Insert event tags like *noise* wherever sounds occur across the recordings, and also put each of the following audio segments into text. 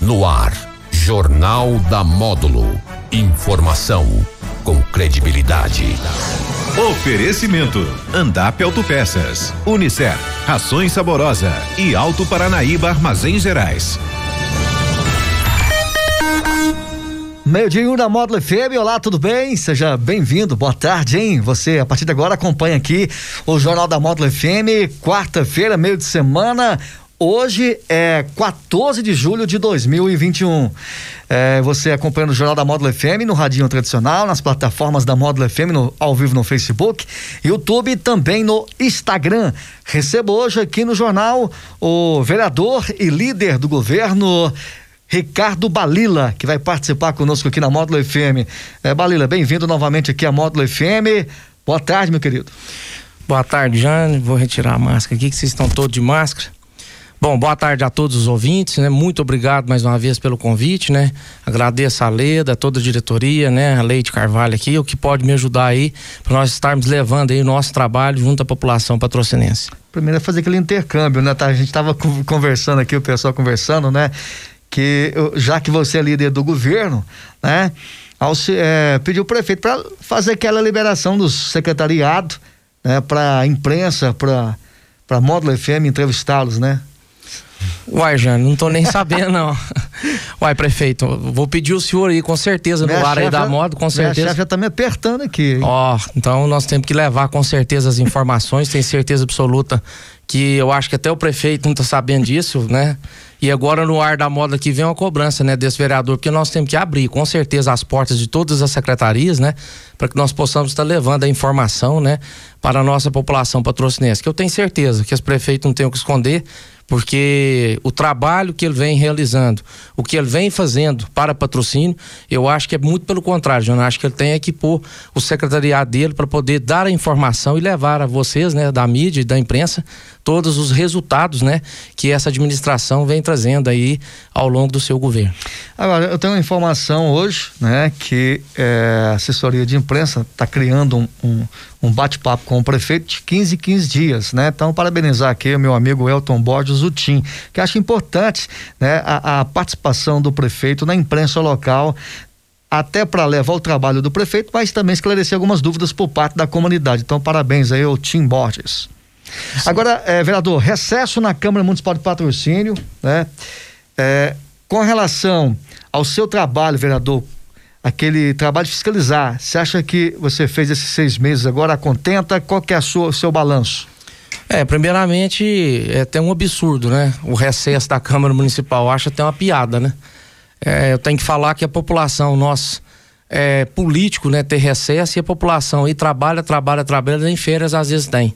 No ar, Jornal da Módulo. Informação com credibilidade. Oferecimento: Andap Autopeças, Unicef, Rações Saborosa e Alto Paranaíba Armazéns Gerais. Meio dia um da Módulo FM, olá, tudo bem? Seja bem-vindo, boa tarde, hein? Você, a partir de agora, acompanha aqui o Jornal da Módulo FM, quarta-feira, meio de semana. Hoje é 14 de julho de 2021. É, você acompanhando o Jornal da Módulo FM no Radinho Tradicional, nas plataformas da Módulo FM, no, ao vivo no Facebook, YouTube e também no Instagram. Recebo hoje aqui no jornal o vereador e líder do governo, Ricardo Balila, que vai participar conosco aqui na Módulo FM. É, Balila, bem-vindo novamente aqui à Módulo FM. Boa tarde, meu querido. Boa tarde, Jane. Vou retirar a máscara aqui, que vocês estão todos de máscara. Bom, boa tarde a todos os ouvintes, né? Muito obrigado mais uma vez pelo convite, né? Agradeço a Leda, toda a diretoria, né? A Leite Carvalho aqui, o que pode me ajudar aí para nós estarmos levando aí o nosso trabalho junto à população patrocinense. Primeiro é fazer aquele intercâmbio, né? Tá, a gente estava conversando aqui, o pessoal conversando, né? que já que você é líder do governo, né, ao, é, pediu o prefeito para fazer aquela liberação do secretariado, né, para imprensa, para para Módulo FM entrevistá-los, né? Uai, Jane, não tô nem sabendo, não. Uai, prefeito, vou pedir o senhor aí, com certeza, no ar aí da moda, com certeza. Minha já tá me apertando aqui. Ó, oh, então nós temos que levar com certeza as informações, tenho certeza absoluta que eu acho que até o prefeito não tá sabendo disso, né? E agora no ar da moda que vem uma cobrança, né, desse vereador, porque nós temos que abrir com certeza as portas de todas as secretarias, né, para que nós possamos estar levando a informação, né, para a nossa população patrocinense. Que eu tenho certeza que os prefeitos não têm o que esconder, porque o trabalho que ele vem realizando, o que ele vem fazendo para patrocínio, eu acho que é muito pelo contrário, eu acho que ele tem que pôr o secretariado dele para poder dar a informação e levar a vocês, né, da mídia e da imprensa, todos os resultados, né, que essa administração vem trazendo aí ao longo do seu governo. Agora, eu tenho uma informação hoje, né, que é, a assessoria de imprensa está criando um, um, um bate-papo com o prefeito de 15 15 dias, né? Então, parabenizar aqui o meu amigo Elton Borges Utim, que acho importante, né, a, a participação do prefeito na imprensa local, até para levar o trabalho do prefeito, mas também esclarecer algumas dúvidas por parte da comunidade. Então, parabéns aí ao Tim Borges. Sim. Agora, é, vereador, recesso na Câmara Municipal de Patrocínio, né? É, com relação ao seu trabalho, vereador, aquele trabalho de fiscalizar, você acha que você fez esses seis meses agora contenta? Qual que é o seu balanço? É, primeiramente, é até um absurdo, né? O recesso da Câmara Municipal, acho até uma piada, né? É, eu tenho que falar que a população, nós, é, político, né, ter recesso e a população aí trabalha, trabalha, trabalha, em férias às vezes tem.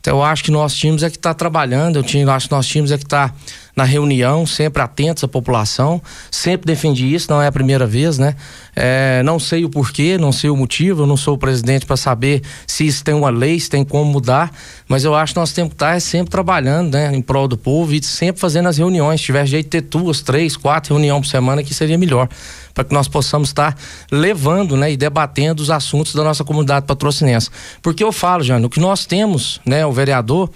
Então eu acho que nós tínhamos é que estar tá trabalhando, eu tinha, acho que nós tínhamos é que estar tá na reunião, sempre atentos à população, sempre defendi isso, não é a primeira vez, né? É, não sei o porquê, não sei o motivo, eu não sou o presidente para saber se isso tem uma lei, se tem como mudar, mas eu acho que nós temos que estar sempre trabalhando, né, em prol do povo e sempre fazendo as reuniões. Se tiver jeito de ter duas, três, quatro reuniões por semana, que seria melhor, para que nós possamos estar levando, né, e debatendo os assuntos da nossa comunidade patrocinense. Porque eu falo, Jânio, o que nós temos, né, o vereador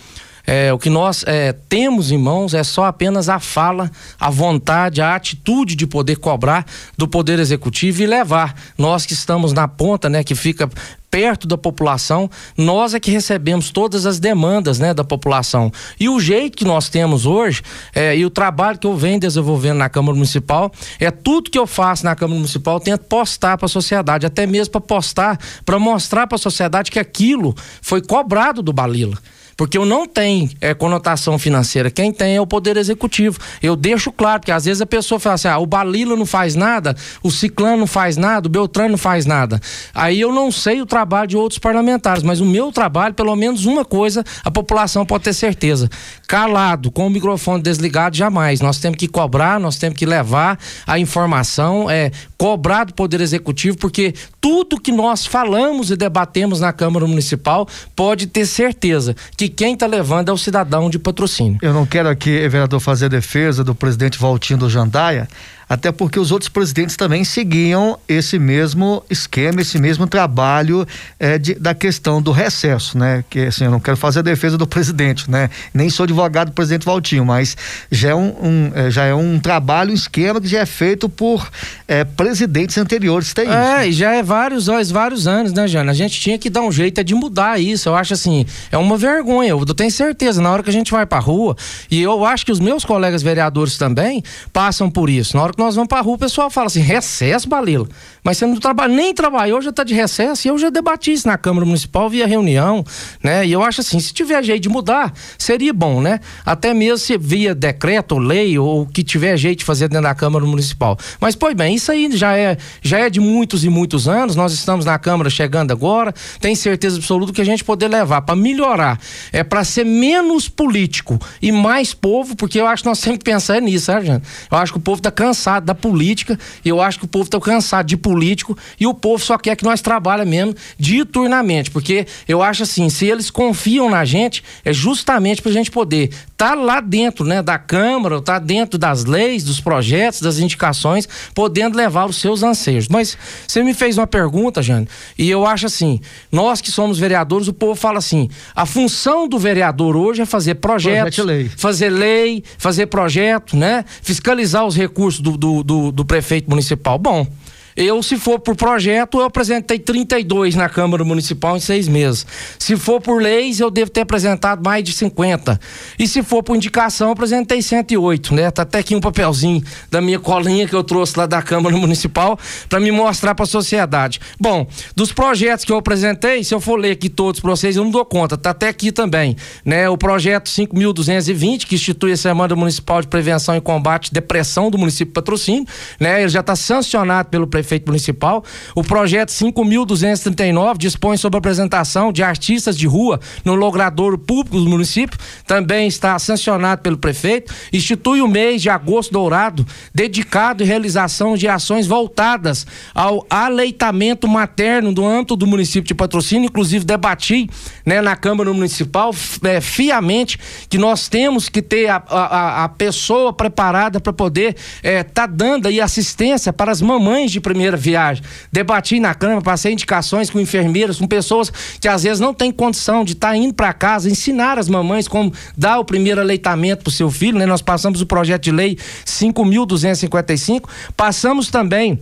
é, o que nós é, temos em mãos é só apenas a fala, a vontade, a atitude de poder cobrar do Poder Executivo e levar. Nós que estamos na ponta, né, que fica perto da população, nós é que recebemos todas as demandas né, da população. E o jeito que nós temos hoje, é, e o trabalho que eu venho desenvolvendo na Câmara Municipal, é tudo que eu faço na Câmara Municipal, eu tento postar para a sociedade, até mesmo para postar, para mostrar para a sociedade que aquilo foi cobrado do Balila porque eu não tenho é, conotação financeira. Quem tem é o Poder Executivo. Eu deixo claro, porque às vezes a pessoa fala assim: ah, o Balila não faz nada, o Ciclano não faz nada, o Beltrano não faz nada. Aí eu não sei o trabalho de outros parlamentares, mas o meu trabalho, pelo menos uma coisa, a população pode ter certeza. Calado, com o microfone desligado, jamais. Nós temos que cobrar, nós temos que levar a informação, é, cobrar do Poder Executivo, porque tudo que nós falamos e debatemos na Câmara Municipal pode ter certeza que quem está levando é o cidadão de patrocínio. Eu não quero aqui, vereador, fazer defesa do presidente Valtinho do Jandaia. Até porque os outros presidentes também seguiam esse mesmo esquema, esse mesmo trabalho é, de, da questão do recesso, né? Que assim, eu não quero fazer a defesa do *laughs* presidente, né? Nem sou advogado do presidente Valtinho, mas já é um, um é, já é um trabalho, um esquema que já é feito por é, presidentes anteriores. Tem é, isso, já é vários, vários anos, né, Jana? A gente tinha que dar um jeito de mudar isso. Eu acho assim, é uma vergonha. Eu tenho certeza, na hora que a gente vai pra rua, e eu acho que os meus colegas vereadores também passam por isso. Na hora que nós vamos pra rua, o pessoal fala assim: recesso, Balila. Mas você não trabalha, nem trabalhou, já tá de recesso. E eu já debati isso na Câmara Municipal via reunião, né? E eu acho assim: se tiver jeito de mudar, seria bom, né? Até mesmo se via decreto, lei, ou que tiver jeito de fazer dentro da Câmara Municipal. Mas, pois bem, isso aí já é, já é de muitos e muitos anos. Nós estamos na Câmara chegando agora. Tem certeza absoluta que a gente poder levar para melhorar. É para ser menos político e mais povo, porque eu acho que nós que pensar nisso, sabe, gente? Eu acho que o povo tá cansado da política, e eu acho que o povo tá cansado de político, e o povo só quer que nós trabalhe mesmo diuturnamente, porque eu acho assim, se eles confiam na gente, é justamente pra gente poder tá lá dentro, né, da Câmara, tá dentro das leis, dos projetos, das indicações, podendo levar os seus anseios. Mas você me fez uma pergunta, Jane, e eu acho assim, nós que somos vereadores, o povo fala assim, a função do vereador hoje é fazer projetos, lei. fazer lei, fazer projeto, né, fiscalizar os recursos do, do, do, do prefeito municipal. Bom, eu, se for por projeto, eu apresentei 32 na Câmara Municipal em seis meses. Se for por leis, eu devo ter apresentado mais de 50. E se for por indicação, eu apresentei 108, né? Tá até aqui um papelzinho da minha colinha que eu trouxe lá da Câmara Municipal para me mostrar para a sociedade. Bom, dos projetos que eu apresentei, se eu for ler aqui todos para vocês, eu não dou conta. Tá até aqui também, né? O projeto 5220, que institui a Semana Municipal de Prevenção e Combate à Depressão do município Patrocínio, né? Ele já está sancionado pelo prefeito prefeito municipal. O projeto 5.239 dispõe sobre a apresentação de artistas de rua no logradouro público do município. Também está sancionado pelo prefeito. Institui o mês de agosto dourado, dedicado à realização de ações voltadas ao aleitamento materno do âmbito do município de patrocínio. Inclusive, debati né, na Câmara Municipal é, fiamente que nós temos que ter a, a, a pessoa preparada para poder estar é, tá dando aí assistência para as mamães de primeira viagem. Debati na Câmara, passei indicações com enfermeiras, com pessoas que às vezes não têm condição de estar tá indo para casa, ensinar as mamães como dar o primeiro aleitamento para o seu filho, né? Nós passamos o projeto de lei 5.255, passamos também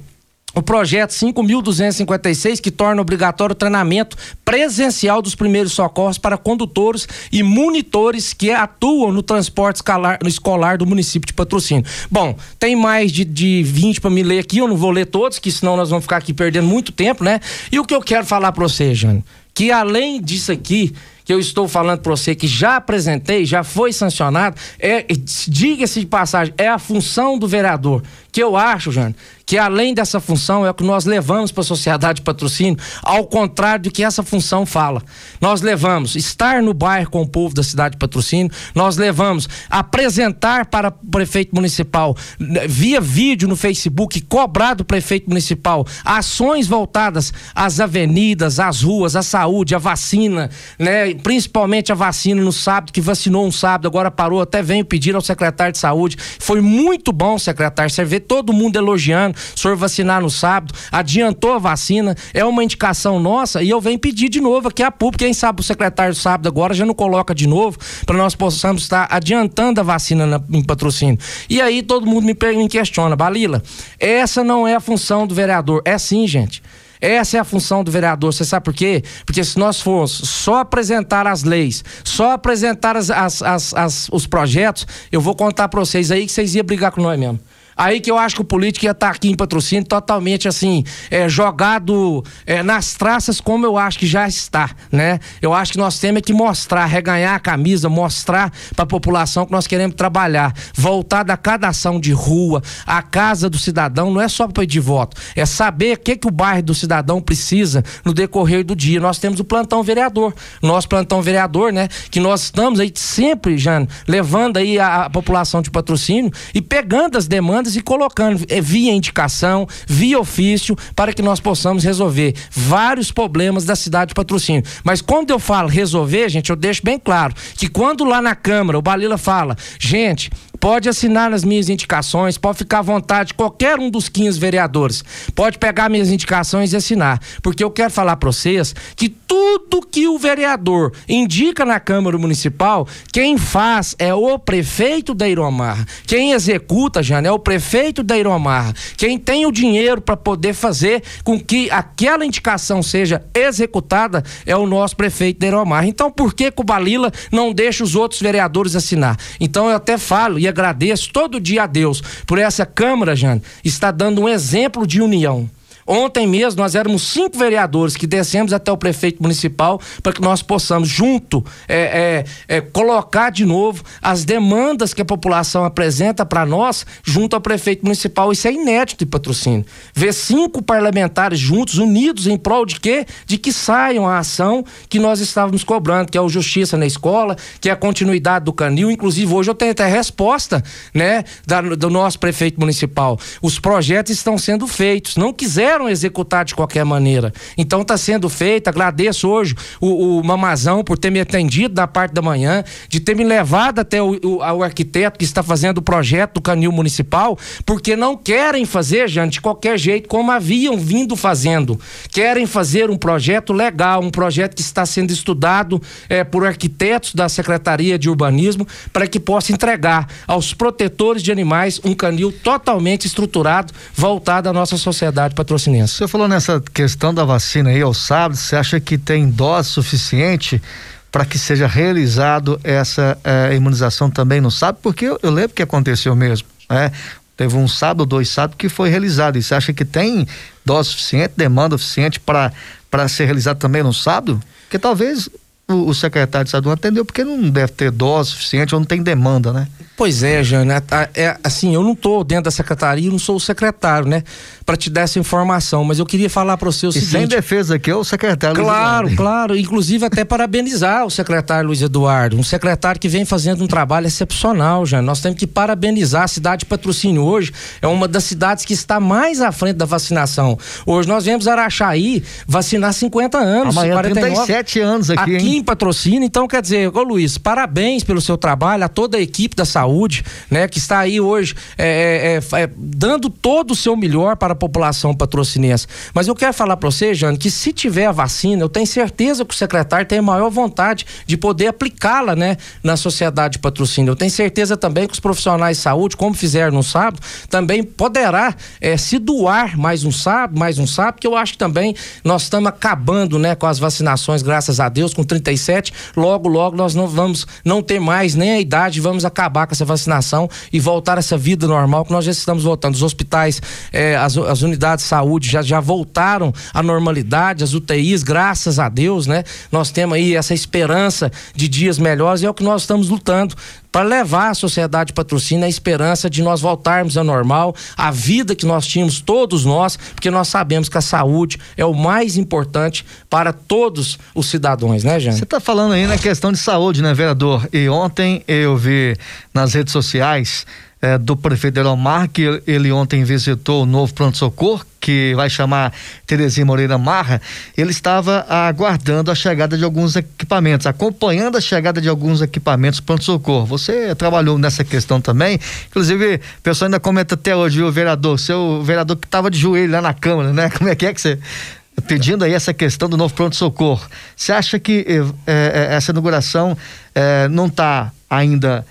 o projeto 5.256, que torna obrigatório o treinamento presencial dos primeiros socorros para condutores e monitores que atuam no transporte escolar, no escolar do município de Patrocínio. Bom, tem mais de, de 20 para me ler aqui, eu não vou ler todos, que senão nós vamos ficar aqui perdendo muito tempo, né? E o que eu quero falar para você, Jane, que além disso aqui, que eu estou falando para você que já apresentei, já foi sancionado, é, diga-se de passagem, é a função do vereador. Que eu acho, Jane, que além dessa função é o que nós levamos para a sociedade de patrocínio, ao contrário do que essa função fala. Nós levamos estar no bairro com o povo da cidade de patrocínio, nós levamos apresentar para o prefeito municipal né, via vídeo no Facebook, cobrar do prefeito municipal ações voltadas às avenidas, às ruas, à saúde, à vacina, né? Principalmente a vacina no sábado, que vacinou um sábado, agora parou, até venho pedir ao secretário de saúde. Foi muito bom, secretário, você vê todo mundo elogiando o senhor vacinar no sábado, adiantou a vacina, é uma indicação nossa e eu venho pedir de novo aqui a público, quem sabe o secretário do sábado agora já não coloca de novo, para nós possamos estar adiantando a vacina na, em patrocínio. E aí todo mundo me, me questiona, Balila, essa não é a função do vereador. É sim, gente. Essa é a função do vereador. Você sabe por quê? Porque se nós fôssemos só apresentar as leis, só apresentar as, as, as os projetos, eu vou contar para vocês aí que vocês iam brigar com nós mesmo. Aí que eu acho que o político ia estar tá aqui em patrocínio totalmente assim, é, jogado é, nas traças como eu acho que já está, né? Eu acho que nós temos que mostrar, reganhar a camisa, mostrar para a população que nós queremos trabalhar, voltar da cada ação de rua, a casa do cidadão, não é só para pedir voto, é saber o que, que o bairro do cidadão precisa no decorrer do dia. Nós temos o plantão vereador, nosso plantão vereador, né? Que nós estamos aí sempre, Jane, levando aí a, a população de patrocínio e pegando as demandas e colocando é, via indicação, via ofício, para que nós possamos resolver vários problemas da cidade de patrocínio. Mas quando eu falo resolver, gente, eu deixo bem claro que quando lá na Câmara o Balila fala, gente, Pode assinar nas minhas indicações, pode ficar à vontade, qualquer um dos 15 vereadores. Pode pegar minhas indicações e assinar. Porque eu quero falar para vocês que tudo que o vereador indica na Câmara Municipal, quem faz é o prefeito da Iromar. Quem executa, Jana, é o prefeito da Iromar. Quem tem o dinheiro para poder fazer com que aquela indicação seja executada é o nosso prefeito da Iromar. Então, por que, que o Balila não deixa os outros vereadores assinar? Então, eu até falo, e agradeço todo dia a Deus por essa Câmara, Jane, está dando um exemplo de união. Ontem mesmo nós éramos cinco vereadores que descemos até o prefeito municipal para que nós possamos, junto, é, é, é, colocar de novo as demandas que a população apresenta para nós, junto ao prefeito municipal. Isso é inédito de patrocínio. Ver cinco parlamentares juntos, unidos em prol de quê? De que saiam a ação que nós estávamos cobrando, que é o Justiça na Escola, que é a continuidade do canil. Inclusive, hoje eu tenho até resposta, né, da, do nosso prefeito municipal. Os projetos estão sendo feitos. Não quiseram puderam executar de qualquer maneira. Então está sendo feito. Agradeço hoje o, o, Mamazão por ter me atendido na parte da manhã, de ter me levado até o, o, o arquiteto que está fazendo o projeto do canil municipal, porque não querem fazer, gente, de qualquer jeito, como haviam vindo fazendo. Querem fazer um projeto legal, um projeto que está sendo estudado é, por arquitetos da Secretaria de Urbanismo, para que possa entregar aos protetores de animais um canil totalmente estruturado, voltado à nossa sociedade patrocinada Você falou nessa questão da vacina aí ao sábado, você acha que tem dose suficiente para que seja realizado essa eh, imunização também no sábado? Porque eu, eu, lembro que aconteceu mesmo, né? Teve um sábado, dois sábados que foi realizado. E você acha que tem dose suficiente, demanda suficiente para ser realizado também no sábado? Porque talvez o, o secretário de Estado não atendeu porque não deve ter dose suficiente ou não tem demanda, né? Pois é, Jânio, É, assim, eu não estou dentro da secretaria, eu não sou o secretário, né? Para te dar essa informação, mas eu queria falar para você o e seguinte. Sem defesa aqui, é o secretário Claro, claro. Inclusive, até parabenizar o secretário Luiz Eduardo, um secretário que vem fazendo um trabalho excepcional, Jânio, Nós temos que parabenizar a cidade de Patrocínio hoje, é uma das cidades que está mais à frente da vacinação. Hoje nós vemos Araxaí vacinar 50 anos. Amanhã 49, 37 anos aqui. Há Patrocina, então quer dizer, ô Luiz, parabéns pelo seu trabalho, a toda a equipe da saúde, né, que está aí hoje é, é, é, é dando todo o seu melhor para a população patrocinense. Mas eu quero falar para você, Jane, que se tiver a vacina, eu tenho certeza que o secretário tem a maior vontade de poder aplicá-la, né, na sociedade de patrocínio. Eu tenho certeza também que os profissionais de saúde, como fizeram no sábado, também poderá é, se doar mais um sábado, mais um sábado, que eu acho que também nós estamos acabando, né, com as vacinações, graças a Deus, com 30 37. Logo, logo nós não vamos não ter mais nem a idade, vamos acabar com essa vacinação e voltar a essa vida normal que nós já estamos voltando. Os hospitais, eh, as, as unidades de saúde já, já voltaram à normalidade, as UTIs, graças a Deus, né? Nós temos aí essa esperança de dias melhores e é o que nós estamos lutando para levar a sociedade patrocínio a esperança de nós voltarmos ao normal, a vida que nós tínhamos todos nós, porque nós sabemos que a saúde é o mais importante para todos os cidadãos, né, Jane? Você está falando aí na questão de saúde, né, vereador? E ontem eu vi nas redes sociais é, do prefeito Elomar, que ele ontem visitou o novo pronto-socorro, que vai chamar Terezinha Moreira Marra, ele estava aguardando a chegada de alguns equipamentos, acompanhando a chegada de alguns equipamentos pronto-socorro. Você trabalhou nessa questão também, inclusive, o pessoal ainda comenta até hoje, viu, vereador, seu vereador que estava de joelho lá na Câmara, né? *laughs* Como é que é que você pedindo aí essa questão do novo pronto-socorro. Você acha que é, essa inauguração não está ainda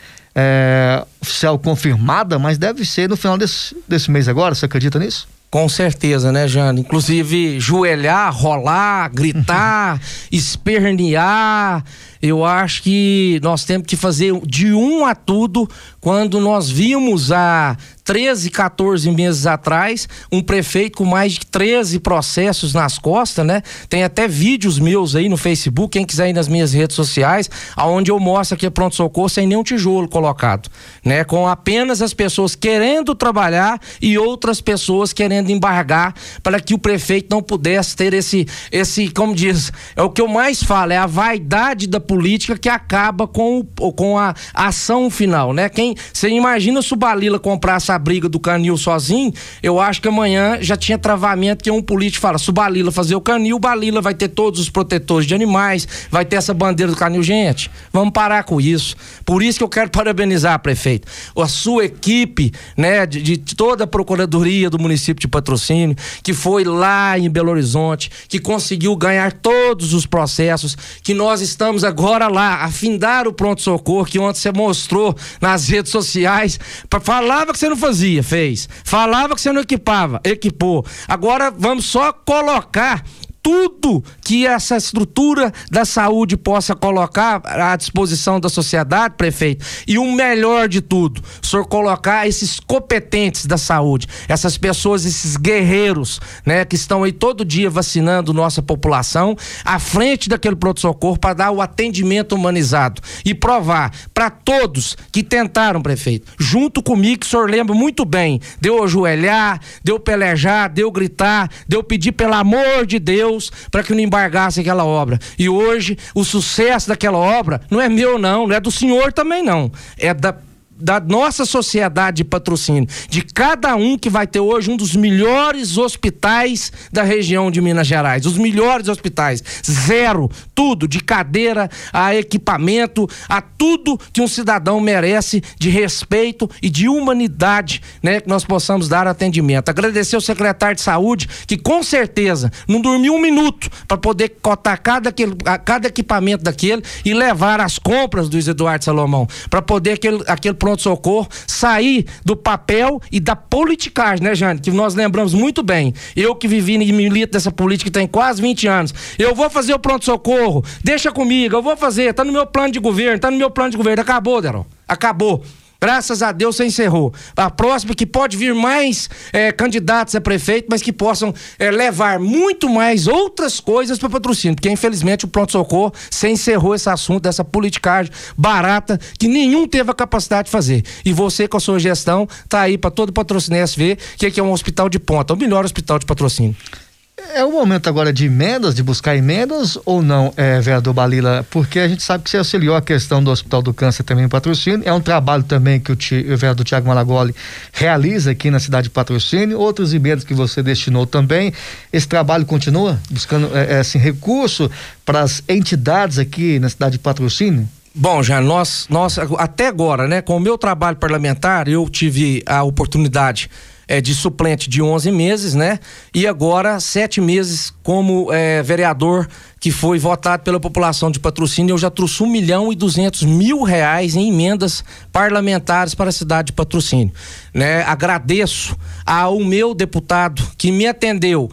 oficial confirmada, mas deve ser no final desse, desse mês agora, você acredita nisso? Com certeza, né, Jane? Inclusive, joelhar, rolar, gritar, espernear. Eu acho que nós temos que fazer de um a tudo quando nós vimos há 13, 14 meses atrás, um prefeito com mais de 13 processos nas costas, né? Tem até vídeos meus aí no Facebook, quem quiser ir nas minhas redes sociais, aonde eu mostro aqui pronto socorro sem nenhum tijolo colocado, né? Com apenas as pessoas querendo trabalhar e outras pessoas querendo embargar para que o prefeito não pudesse ter esse esse, como diz, é o que eu mais falo, é a vaidade da política que acaba com com a ação final, né? Quem Você imagina se o Balila comprasse a briga do Canil sozinho, eu acho que amanhã já tinha travamento que um político fala, se o Balila fazer o Canil, o Balila vai ter todos os protetores de animais, vai ter essa bandeira do Canil. Gente, vamos parar com isso. Por isso que eu quero parabenizar, prefeito, a sua equipe, né, de, de toda a procuradoria do município de Patrocínio, que foi lá em Belo Horizonte, que conseguiu ganhar todos os processos, que nós estamos agora lá, a findar o pronto-socorro, que ontem você mostrou nas redes sociais, falava que você não fazia, fez. Falava que você não equipava, equipou. Agora vamos só colocar tudo que essa estrutura da saúde possa colocar à disposição da sociedade, prefeito. E o melhor de tudo, o senhor colocar esses competentes da saúde, essas pessoas, esses guerreiros, né, que estão aí todo dia vacinando nossa população, à frente daquele pronto-socorro para dar o atendimento humanizado e provar para todos que tentaram, prefeito, junto comigo, que o senhor lembra muito bem, deu ajoelhar, deu pelejar, deu gritar, deu pedir pelo amor de Deus Deus para que não embargasse aquela obra. E hoje o sucesso daquela obra não é meu não, não é do senhor também não, é da da nossa sociedade de patrocínio, de cada um que vai ter hoje um dos melhores hospitais da região de Minas Gerais, os melhores hospitais, zero, tudo, de cadeira a equipamento, a tudo que um cidadão merece de respeito e de humanidade, né, que nós possamos dar atendimento. Agradecer ao secretário de saúde que com certeza não dormiu um minuto para poder cotar cada, aquele, cada equipamento daquele e levar as compras do Eduardo Salomão, para poder aquele, aquele pronto-socorro sair do papel e da politicagem, né, Jane? Que nós lembramos muito bem. Eu que vivi e milito dessa política tem quase 20 anos. Eu vou fazer o pronto-socorro, deixa comigo, eu vou fazer, tá no meu plano de governo, tá no meu plano de governo. Acabou, Derol. Acabou. Graças a Deus você encerrou. A próxima que pode vir mais é, candidatos a prefeito, mas que possam é, levar muito mais outras coisas para patrocínio. Porque infelizmente o pronto-socorro você encerrou esse assunto dessa politicagem barata que nenhum teve a capacidade de fazer. E você, com a sua gestão, tá aí para todo patrocínio ver que aqui é um hospital de ponta, o melhor hospital de patrocínio. É o momento agora de emendas, de buscar emendas ou não, é, vereador Balila? Porque a gente sabe que você auxiliou a questão do Hospital do Câncer também em patrocínio. É um trabalho também que o, o vereador Tiago Malagoli realiza aqui na cidade de patrocínio. Outros emendas que você destinou também. Esse trabalho continua buscando é, é assim, recurso para as entidades aqui na cidade de patrocínio? Bom, já nós, nós até agora, né, com o meu trabalho parlamentar, eu tive a oportunidade é, de suplente de 11 meses, né? E agora sete meses como é, vereador que foi votado pela população de patrocínio. Eu já trouxe um milhão e duzentos mil reais em emendas parlamentares para a cidade de patrocínio. Né? Agradeço ao meu deputado que me atendeu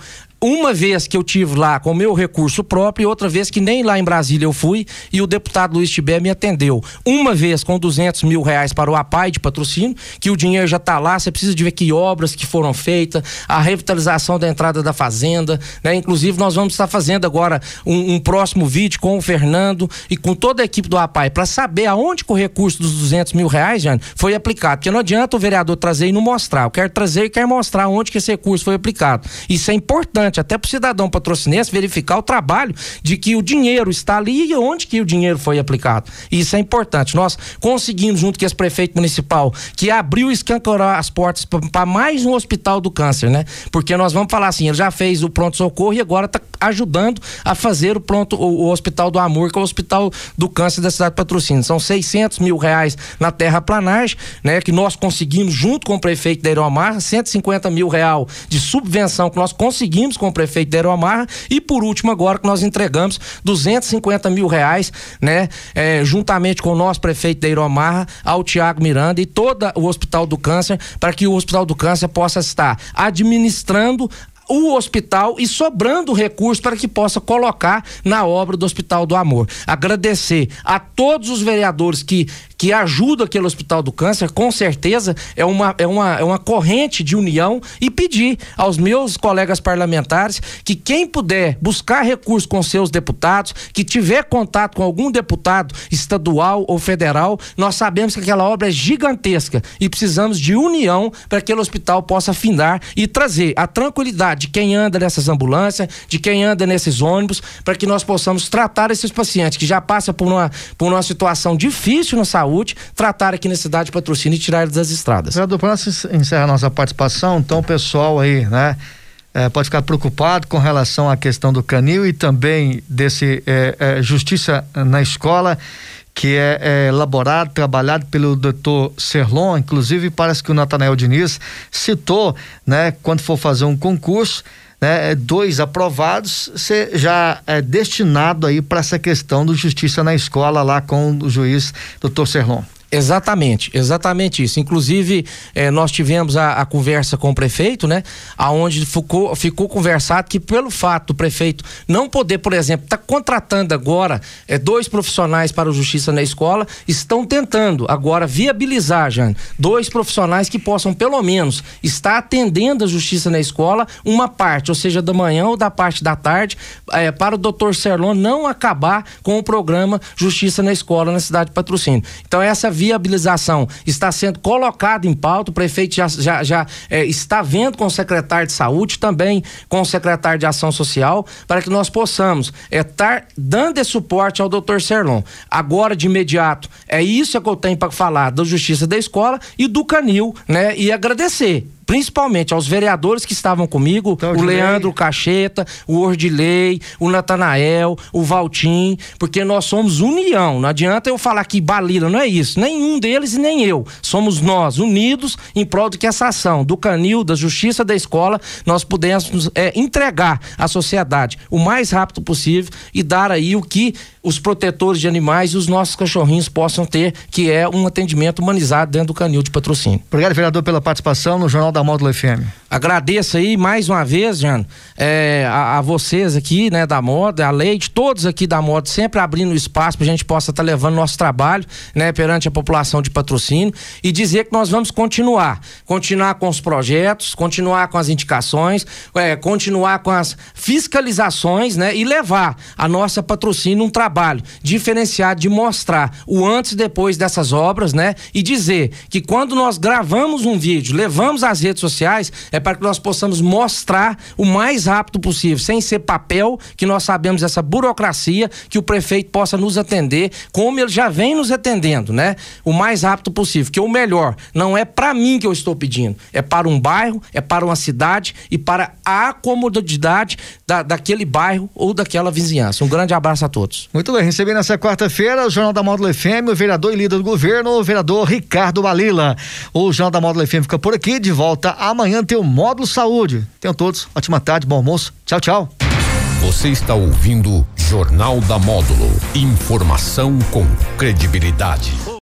uma vez que eu tive lá com o meu recurso próprio e outra vez que nem lá em Brasília eu fui e o deputado Luiz Tibé me atendeu. Uma vez com 200 mil reais para o APAI de patrocínio, que o dinheiro já está lá, você precisa de ver que obras que foram feitas, a revitalização da entrada da fazenda, né? Inclusive nós vamos estar fazendo agora um, um próximo vídeo com o Fernando e com toda a equipe do APAI para saber aonde que o recurso dos 200 mil reais, Jane, foi aplicado. Porque não adianta o vereador trazer e não mostrar. Eu quero trazer e quero mostrar onde que esse recurso foi aplicado. Isso é importante importante até para o cidadão patrocinense verificar o trabalho de que o dinheiro está ali e onde que o dinheiro foi aplicado. Isso é importante. Nós conseguimos, junto com esse prefeito municipal, que abriu e escancarou as portas para mais um hospital do câncer, né? Porque nós vamos falar assim, ele já fez o pronto-socorro e agora está ajudando a fazer o pronto o, o, Hospital do Amor, que é o Hospital do Câncer da cidade de Patrocínio. São 600 mil reais na terraplanagem, né? Que nós conseguimos, junto com o prefeito da Aeromar, 150 mil real de subvenção que nós conseguimos com o prefeito da Aeromarra e por último agora que nós entregamos 250 mil reais, né, é, juntamente com o nosso prefeito da Aeromarra ao Tiago Miranda e todo o Hospital do Câncer para que o Hospital do Câncer possa estar administrando o hospital e sobrando recurso para que possa colocar na obra do Hospital do Amor. Agradecer a todos os vereadores que que ajuda aquele Hospital do Câncer, com certeza é uma, é uma, é uma corrente de união e pedir aos meus colegas parlamentares que quem puder buscar recursos com seus deputados, que tiver contato com algum deputado estadual ou federal, nós sabemos que aquela obra é gigantesca e precisamos de união para que aquele hospital possa afindar e trazer a tranquilidade de quem anda nessas ambulâncias, de quem anda nesses ônibus, para que nós possamos tratar esses pacientes que já passam por uma, por uma situação difícil na saúde saúde, tratar aqui na cidade de patrocínio e tirar eles das estradas. Vereador, para encerrar nossa participação, então pessoal aí, né? É, pode ficar preocupado com relação à questão do canil e também desse é, é, justiça na escola que é, é, elaborado, trabalhado pelo doutor Serlon, inclusive parece que o Natanael Diniz citou, né, quando for fazer um concurso, né, dois aprovados, ser já é destinado aí para essa questão do justiça na escola lá com o juiz doutor Serlon. Exatamente, exatamente isso. Inclusive, eh, nós tivemos a, a, conversa com o prefeito, né? Aonde ficou, ficou conversado que pelo fato do prefeito não poder, por exemplo, estar tá contratando agora eh, dois profissionais para o Justiça na Escola, estão tentando agora viabilizar, Jane, dois profissionais que possam, pelo menos, estar atendendo a Justiça na Escola uma parte, ou seja, da manhã ou da parte da tarde, eh, para o doutor Serlon não acabar com o programa Justiça na Escola na cidade de Patrocínio. Então, essa viabilização está sendo colocado em pauta, o prefeito já, já, já é, está vendo com o secretário de saúde, também com o secretário de ação social, para que nós possamos estar é, dando esse suporte ao doutor Serlon. Agora, de imediato, é isso que eu tenho para falar da justiça da escola e do canil, né? E agradecer principalmente aos vereadores que estavam comigo, então, o Leandro Cacheta, o Ordilei, o Natanael, o Valtim, porque nós somos união. Não adianta eu falar que Balila não é isso. Nenhum deles e nem eu. Somos nós, unidos em prol de que essa ação do canil, da justiça da escola, nós pudéssemos é, entregar à sociedade o mais rápido possível e dar aí o que os protetores de animais e os nossos cachorrinhos possam ter, que é um atendimento humanizado dentro do canil de patrocínio. Obrigado, vereador, pela participação no Jornal da Módulo FM. Agradeço aí mais uma vez, Jano, é, a, a, vocês aqui, né, da moda, a Leite, todos aqui da moda, sempre abrindo espaço para a gente possa estar tá levando nosso trabalho, né, perante a população de patrocínio e dizer que nós vamos continuar, continuar com os projetos, continuar com as indicações, é, continuar com as fiscalizações, né, e levar a nossa patrocínio um trabalho diferenciado de mostrar o antes e depois dessas obras, né, e dizer que quando nós gravamos um vídeo, levamos às redes sociais, é para que nós possamos mostrar o mais rápido possível, sem ser papel, que nós sabemos essa burocracia, que o prefeito possa nos atender, como ele já vem nos atendendo, né? O mais rápido possível. Que o melhor não é para mim que eu estou pedindo, é para um bairro, é para uma cidade e para a comodidade da, daquele bairro ou daquela vizinhança. Um grande abraço a todos. Muito bem, recebi nessa quarta-feira o Jornal da Módulo FM, o vereador e líder do governo, o vereador Ricardo Balila. O Jornal da Módulo FM fica por aqui, de volta amanhã tem o Módulo Saúde. Tenham todos ótima tarde, bom almoço. Tchau, tchau. Você está ouvindo Jornal da Módulo. Informação com credibilidade.